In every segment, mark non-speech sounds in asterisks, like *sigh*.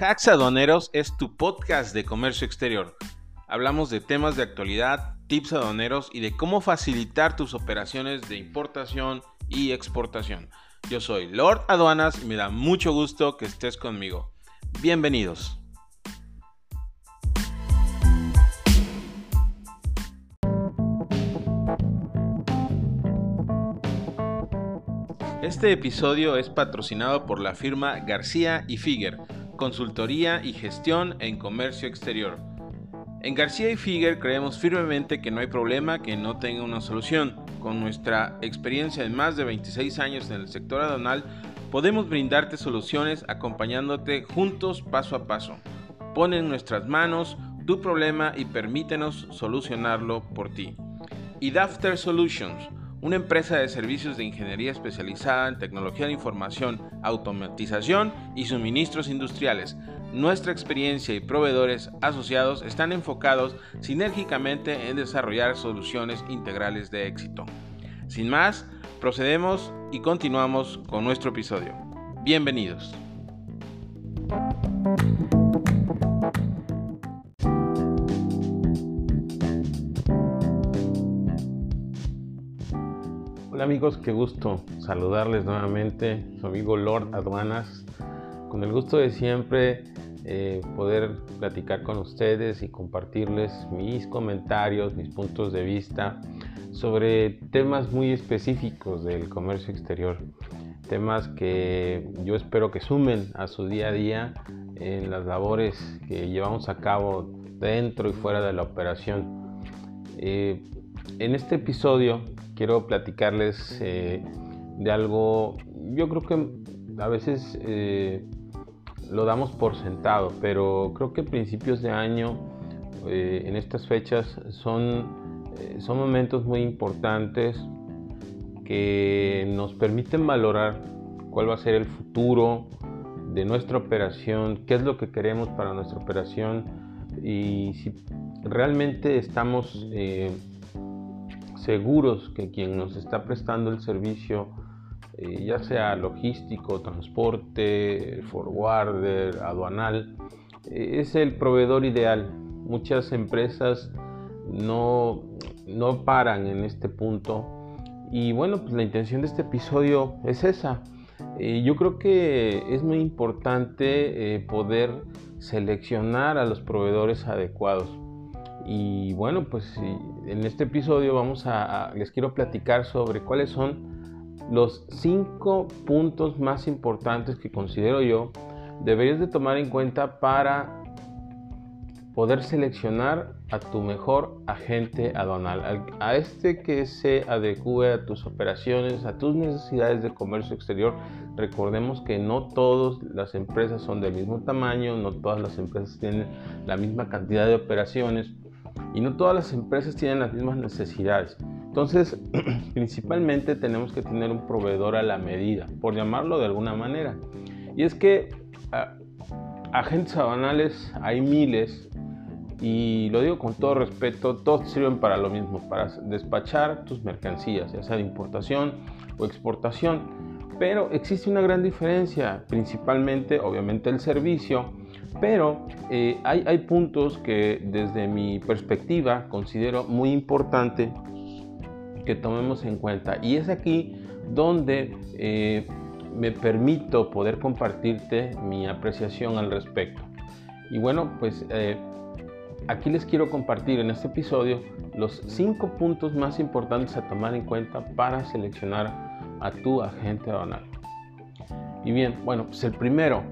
Hacks Aduaneros es tu podcast de comercio exterior. Hablamos de temas de actualidad, tips aduaneros y de cómo facilitar tus operaciones de importación y exportación. Yo soy Lord Aduanas y me da mucho gusto que estés conmigo. Bienvenidos. Este episodio es patrocinado por la firma García y Figuer, consultoría y gestión en comercio exterior. En García y Figuer creemos firmemente que no hay problema que no tenga una solución. Con nuestra experiencia de más de 26 años en el sector aduanal, podemos brindarte soluciones acompañándote juntos paso a paso. Pon en nuestras manos tu problema y permítenos solucionarlo por ti. Y Dafter Solutions una empresa de servicios de ingeniería especializada en tecnología de información, automatización y suministros industriales. Nuestra experiencia y proveedores asociados están enfocados sinérgicamente en desarrollar soluciones integrales de éxito. Sin más, procedemos y continuamos con nuestro episodio. Bienvenidos. Hola amigos, qué gusto saludarles nuevamente, su amigo Lord Aduanas, con el gusto de siempre eh, poder platicar con ustedes y compartirles mis comentarios, mis puntos de vista sobre temas muy específicos del comercio exterior, temas que yo espero que sumen a su día a día en las labores que llevamos a cabo dentro y fuera de la operación. Eh, en este episodio quiero platicarles eh, de algo, yo creo que a veces eh, lo damos por sentado, pero creo que principios de año, eh, en estas fechas, son, son momentos muy importantes que nos permiten valorar cuál va a ser el futuro de nuestra operación, qué es lo que queremos para nuestra operación y si realmente estamos seguros que quien nos está prestando el servicio, eh, ya sea logístico, transporte, forwarder, aduanal, eh, es el proveedor ideal. Muchas empresas no, no paran en este punto y bueno, pues la intención de este episodio es esa. Eh, yo creo que es muy importante poder seleccionar a los proveedores adecuados. Y bueno, pues en este episodio vamos a, les quiero platicar sobre cuáles son los cinco puntos más importantes que considero yo deberías de tomar en cuenta para poder seleccionar a tu mejor agente aduanal, a este que se adecue a tus operaciones, a tus necesidades de comercio exterior. Recordemos que no todas las empresas son del mismo tamaño, no todas las empresas tienen la misma cantidad de operaciones y no todas las empresas tienen las mismas necesidades. Entonces, *clears throat* principalmente tenemos que tener un proveedor a la medida, por llamarlo de alguna manera. Y es que agentes aduanales hay miles y lo digo con todo respeto, todos sirven para lo mismo, para despachar tus mercancías, ya sea de importación o exportación. Pero existe una gran diferencia, principalmente obviamente el servicio pero eh, hay, puntos que desde mi perspectiva considero muy importante que tomemos en cuenta. Y es aquí donde eh, me permito poder compartirte mi apreciación al respecto. Y bueno, pues eh, aquí les quiero compartir en este episodio los cinco puntos más importantes a tomar en cuenta para seleccionar a tu agente aduanal. Y bien, bueno, pues el primero,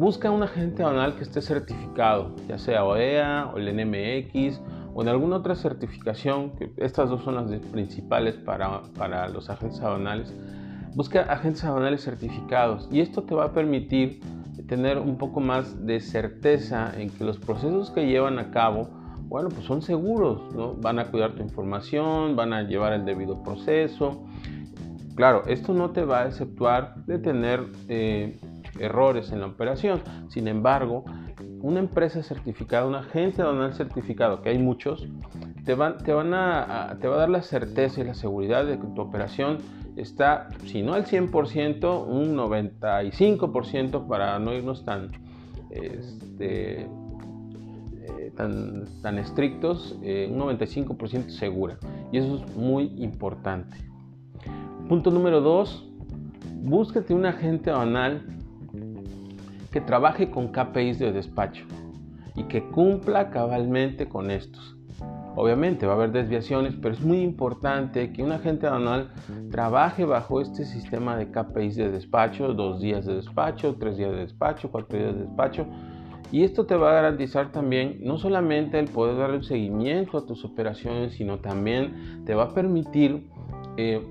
busca un agente aduanal que esté certificado, ya sea OEA o el NMX o en alguna otra certificación, estas dos son las principales para, para los agentes aduanales. Busca agentes aduanales certificados y esto te va a permitir tener un poco más de certeza en que los procesos que llevan a cabo, bueno, pues son seguros, ¿no? Van a cuidar tu información, van a llevar el debido proceso. Claro, esto no te va a exceptuar de tener eh, errores en la operación. Sin embargo, una empresa certificada, un agente aduanal certificado, que hay muchos, te, van, te, van a, te va a dar la certeza y la seguridad de que tu operación está, si no al 100%, un 95% para no irnos tan, este, eh, tan, tan, estrictos, eh, un 95% segura. Y eso es muy importante. Punto número 2, búscate un agente aduanal que trabaje con KPIs de despacho y que cumpla cabalmente con estos. Obviamente va a haber desviaciones, pero es muy importante que un agente aduanal trabaje bajo este sistema de KPIs de despacho, dos días de despacho, tres días de despacho, cuatro días de despacho. Y esto te va a garantizar también no solamente el poder dar el seguimiento a tus operaciones, sino también te va a permitir eh,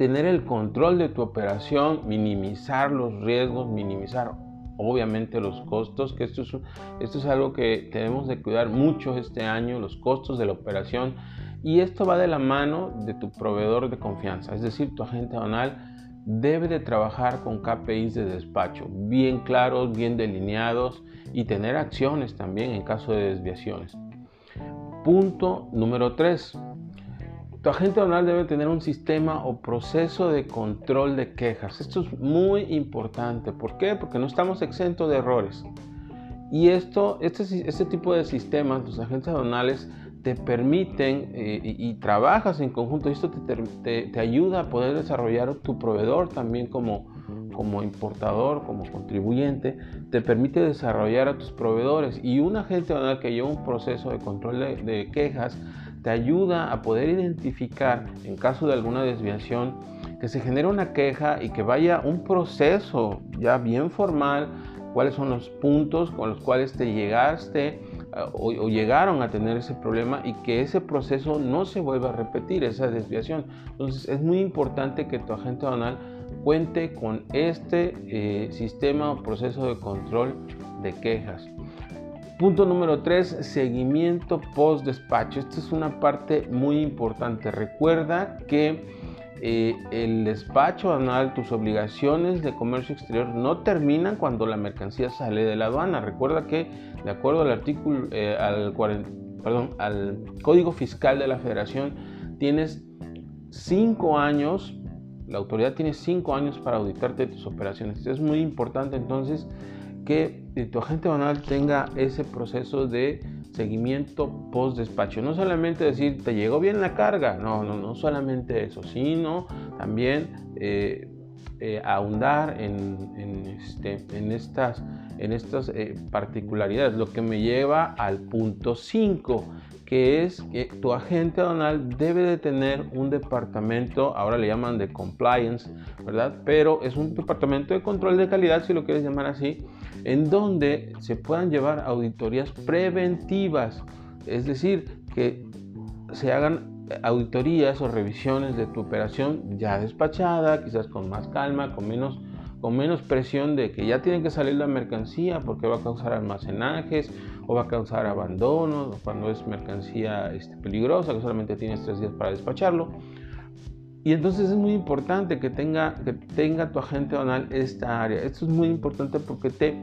tener el control de tu operación, minimizar los riesgos, minimizar obviamente los costos, que esto es, esto es algo que tenemos de cuidar mucho este año, los costos de la operación. Y esto va de la mano de tu proveedor de confianza, es decir, tu agente aduanal debe de trabajar con KPIs de despacho, bien claros, bien delineados y tener acciones también en caso de desviaciones. Punto número 3. Tu agente aduanal debe tener un sistema o proceso de control de quejas. Esto es muy importante. ¿Por qué? Porque no estamos exentos de errores. Y esto, este, este tipo de sistemas, los agentes aduanales, te permiten eh, y, trabajas en conjunto. Esto te, ayuda a poder desarrollar tu proveedor también como, como importador, como contribuyente. Te permite desarrollar a tus proveedores. Y un agente aduanal que lleva un proceso de control de quejas te ayuda a poder identificar en caso de alguna desviación que se genere una queja y que vaya un proceso ya bien formal, cuáles son los puntos con los cuales te llegaste eh, o, llegaron a tener ese problema y que ese proceso no se vuelva a repetir, esa desviación. Entonces es muy importante que tu agente aduanal cuente con este eh, sistema o proceso de control de quejas. Punto número 3, seguimiento post despacho. Esta es una parte muy importante. Recuerda que eh, el despacho anual, tus obligaciones de comercio exterior no terminan cuando la mercancía sale de la aduana. Recuerda que de acuerdo al artículo, eh, al, perdón, al Código Fiscal de la Federación, tienes 5 años, la autoridad tiene 5 años para auditarte tus operaciones. Es muy importante entonces que eh, tu agente banal tenga ese proceso de seguimiento post despacho. No solamente decir, te llegó bien la carga, no, no, no solamente eso, sino también eh, eh, ahondar este, en, estas, en estas particularidades, lo que me lleva al punto 5 que es que tu agente aduanal debe de tener un departamento, ahora le llaman de compliance, ¿verdad? Pero es un departamento de control de calidad, si lo quieres llamar así, en donde se puedan llevar auditorías preventivas, es decir, que se hagan auditorías o revisiones de tu operación ya despachada, quizás con más calma, con menos con menos presión de que ya tiene que salir la mercancía porque va a causar almacenajes o va a causar abandono cuando es mercancía este, peligrosa que solamente tienes tres días para despacharlo. Y entonces es muy importante que tenga, que tenga tu agente aduanal esta área. Esto es muy importante porque te,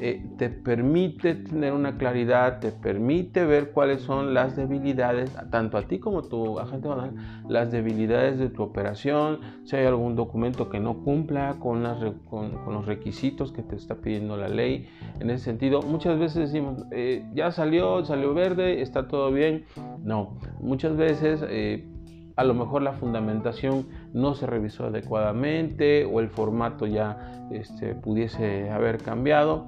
eh, te permite tener una claridad, te permite ver cuáles son las debilidades, tanto a ti como a tu agente banal, las debilidades de tu operación, si hay algún documento que no cumpla con, las, con, los requisitos que te está pidiendo la ley. En ese sentido, muchas veces decimos, eh, ya salió, salió verde, está todo bien. No, muchas veces... Eh, a lo mejor la fundamentación no se revisó adecuadamente o el formato ya este, pudiese haber cambiado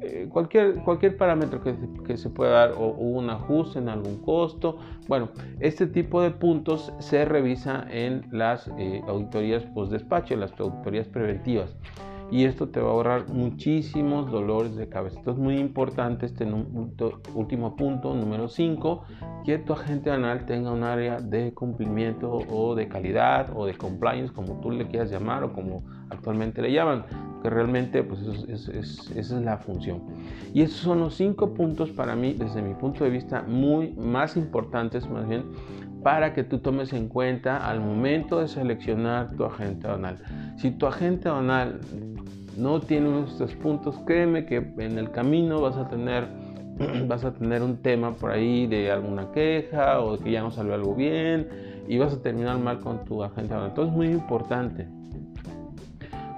eh, cualquier, cualquier parámetro que, se pueda dar o, un ajuste en algún costo. Bueno, este tipo de puntos se revisa en las eh, auditorías post despacho, las auditorías preventivas. Y esto te va a ahorrar muchísimos dolores de cabeza. Esto es muy importante, este último punto, número 5, que tu agente anal tenga un área de cumplimiento o de calidad o de compliance, como tú le quieras llamar o como actualmente le llaman que realmente pues esa es la función. Y esos son los cinco puntos para mí, desde mi punto de vista, muy más importantes más bien para que tú tomes en cuenta al momento de seleccionar tu agente aduanal. Si tu agente aduanal no tiene estos puntos, créeme que en el camino vas a tener *clears throat* vas a tener un tema por ahí de alguna queja o que ya no salió algo bien y vas a terminar mal con tu agente aduanal. Entonces es muy importante.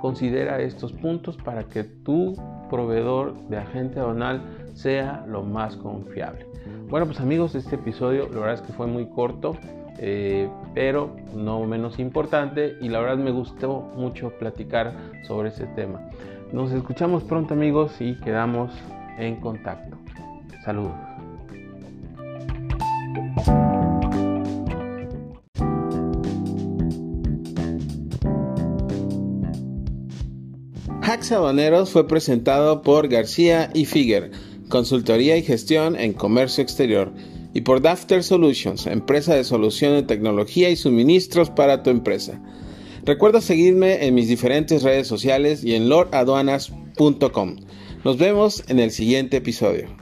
Considera estos puntos para que tu proveedor de agente aduanal sea lo más confiable. Bueno, pues amigos, este episodio la verdad es que fue muy corto, eh, pero no menos importante y la verdad me gustó mucho platicar sobre ese tema. Nos escuchamos pronto amigos y quedamos en contacto. Saludos. Hacks Aduaneros fue presentado por García y Figuer, consultoría y gestión en comercio exterior, y por Dafter Solutions, empresa de solución de tecnología y suministros para tu empresa. Recuerda seguirme en mis diferentes redes sociales y en lordaduanas.com. Nos vemos en el siguiente episodio.